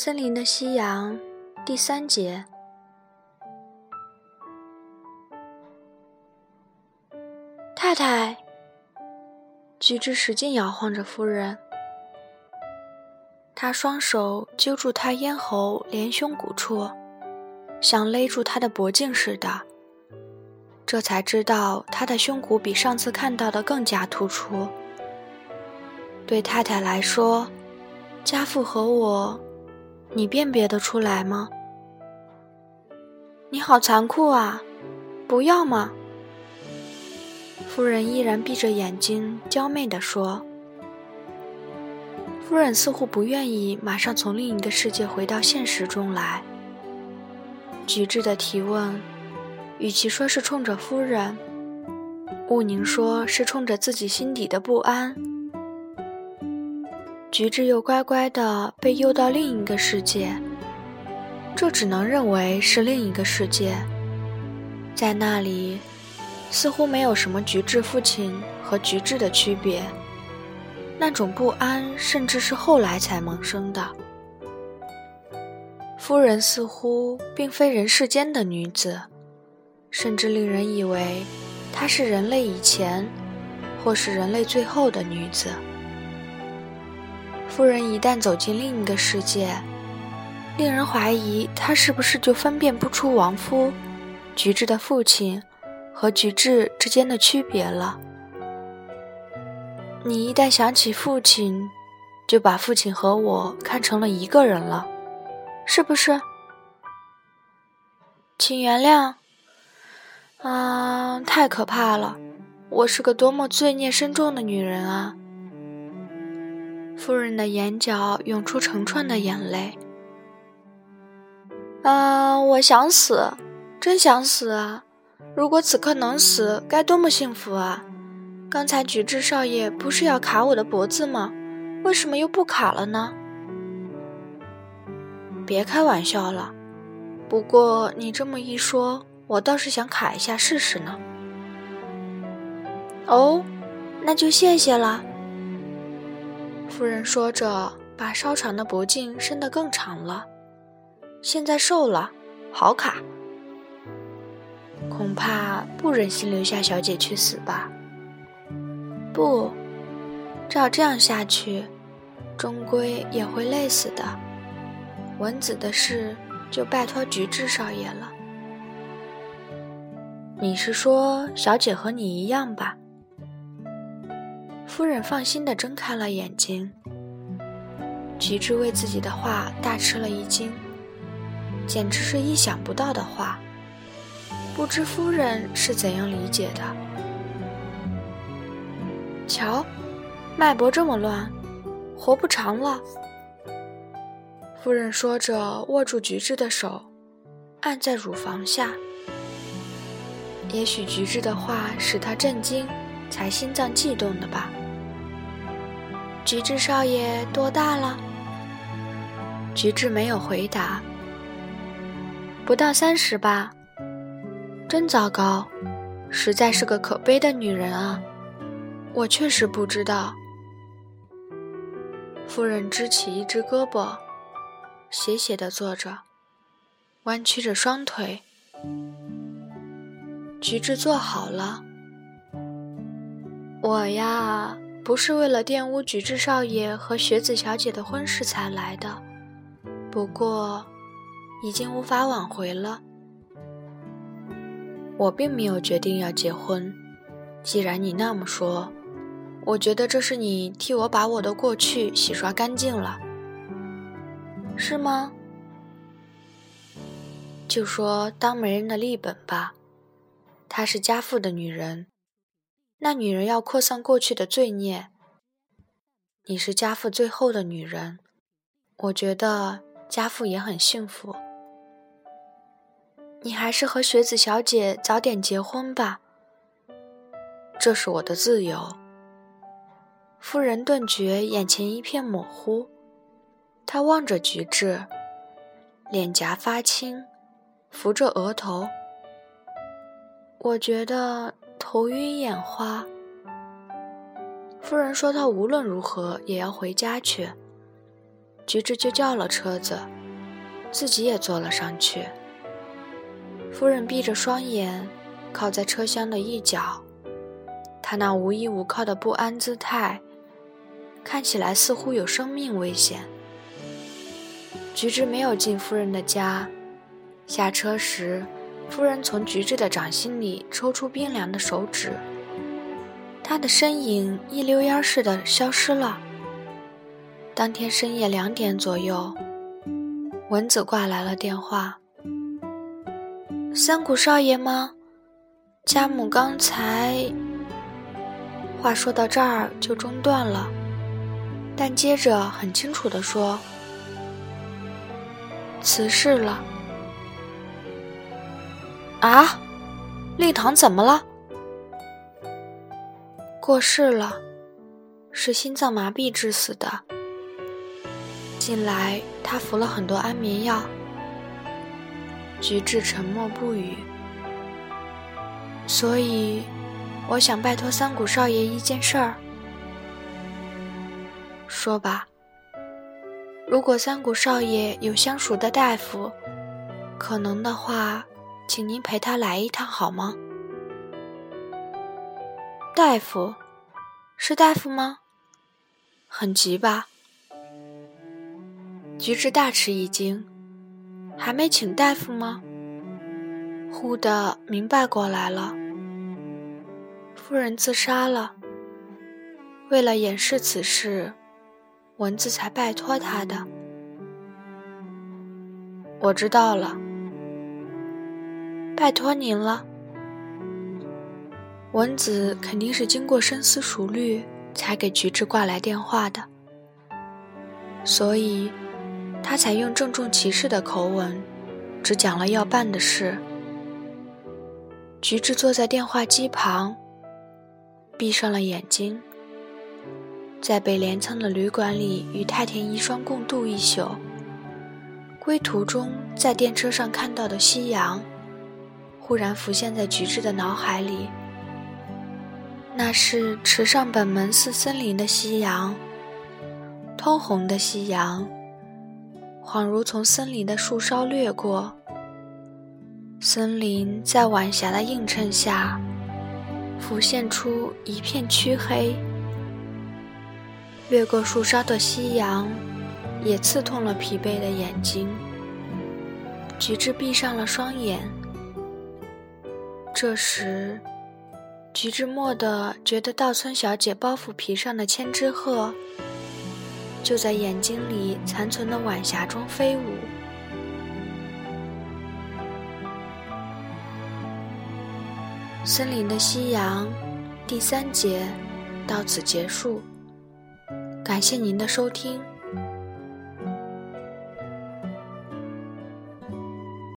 森林的夕阳，第三节。太太，橘枝使劲摇晃着夫人，他双手揪住她咽喉连胸骨处，像勒住她的脖颈似的。这才知道她的胸骨比上次看到的更加突出。对太太来说，家父和我。你辨别得出来吗？你好残酷啊！不要嘛！夫人依然闭着眼睛，娇媚地说。夫人似乎不愿意马上从另一个世界回到现实中来。菊治的提问，与其说是冲着夫人，毋宁说是冲着自己心底的不安。菊治又乖乖的被诱到另一个世界，这只能认为是另一个世界。在那里，似乎没有什么菊治父亲和菊治的区别。那种不安，甚至是后来才萌生的。夫人似乎并非人世间的女子，甚至令人以为她是人类以前，或是人类最后的女子。夫人一旦走进另一个世界，令人怀疑她是不是就分辨不出亡夫菊治的父亲和菊治之间的区别了。你一旦想起父亲，就把父亲和我看成了一个人了，是不是？请原谅。啊，太可怕了！我是个多么罪孽深重的女人啊！夫人的眼角涌出成串的眼泪。啊，我想死，真想死啊！如果此刻能死，该多么幸福啊！刚才举志少爷不是要卡我的脖子吗？为什么又不卡了呢？别开玩笑了。不过你这么一说，我倒是想卡一下试试呢。哦，那就谢谢了。夫人说着，把稍长的脖颈伸得更长了。现在瘦了，好卡。恐怕不忍心留下小姐去死吧？不，照这样下去，终归也会累死的。文子的事就拜托菊治少爷了。你是说小姐和你一样吧？夫人放心地睁开了眼睛。菊治为自己的话大吃了一惊，简直是意想不到的话。不知夫人是怎样理解的？瞧，脉搏这么乱，活不长了。夫人说着，握住菊治的手，按在乳房下。也许菊治的话使他震惊，才心脏悸动的吧。菊治少爷多大了？菊治没有回答。不到三十吧。真糟糕，实在是个可悲的女人啊！我确实不知道。夫人支起一只胳膊，斜斜的坐着，弯曲着双腿。菊治坐好了。我呀。不是为了玷污菊治少爷和雪子小姐的婚事才来的，不过，已经无法挽回了。我并没有决定要结婚。既然你那么说，我觉得这是你替我把我的过去洗刷干净了，是吗？就说当媒人的立本吧，她是家父的女人。那女人要扩散过去的罪孽。你是家父最后的女人，我觉得家父也很幸福。你还是和雪子小姐早点结婚吧，这是我的自由。夫人顿觉眼前一片模糊，她望着菊治，脸颊发青，扶着额头。我觉得。头晕眼花。夫人说：“她无论如何也要回家去。菊子就叫了车子，自己也坐了上去。夫人闭着双眼，靠在车厢的一角，她那无依无靠的不安姿态，看起来似乎有生命危险。菊子没有进夫人的家，下车时，夫人从菊治的掌心里抽出冰凉的手指，他的身影一溜烟似的消失了。当天深夜两点左右，文子挂来了电话。三谷少爷吗？家母刚才……话说到这儿就中断了，但接着很清楚地说。辞世了啊！令堂怎么了？过世了，是心脏麻痹致死的。近来他服了很多安眠药。菊治沉默不语，所以我想拜托三谷少爷一件事儿。说吧。如果三谷少爷有相熟的大夫，可能的话，请您陪他来一趟好吗？大夫，是大夫吗？很急吧？菊治大吃一惊，还没请大夫吗？忽的明白过来了，夫人自杀了。为了掩饰此事。蚊子才拜托他的，我知道了，拜托您了。蚊子肯定是经过深思熟虑才给菊治挂来电话的，所以他才用郑重其事的口吻，只讲了要办的事。菊治坐在电话机旁，闭上了眼睛。在北镰仓的旅馆里与太田遗孀共度一宿。归途中，在电车上看到的夕阳，忽然浮现在菊治的脑海里。那是池上本门寺森林的夕阳，通红的夕阳，恍如从森林的树梢掠过。森林在晚霞的映衬下，浮现出一片黢黑。掠过树梢的夕阳，也刺痛了疲惫的眼睛。菊治闭上了双眼。这时，菊治蓦地觉得稻村小姐包袱皮上的千纸鹤，就在眼睛里残存的晚霞中飞舞。森林的夕阳，第三节到此结束。感谢您的收听。